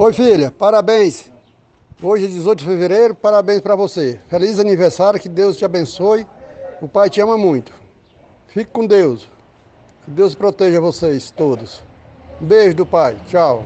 Oi, filha, parabéns. Hoje é 18 de fevereiro, parabéns para você. Feliz aniversário, que Deus te abençoe. O pai te ama muito. Fique com Deus. Que Deus proteja vocês todos. beijo do pai. Tchau.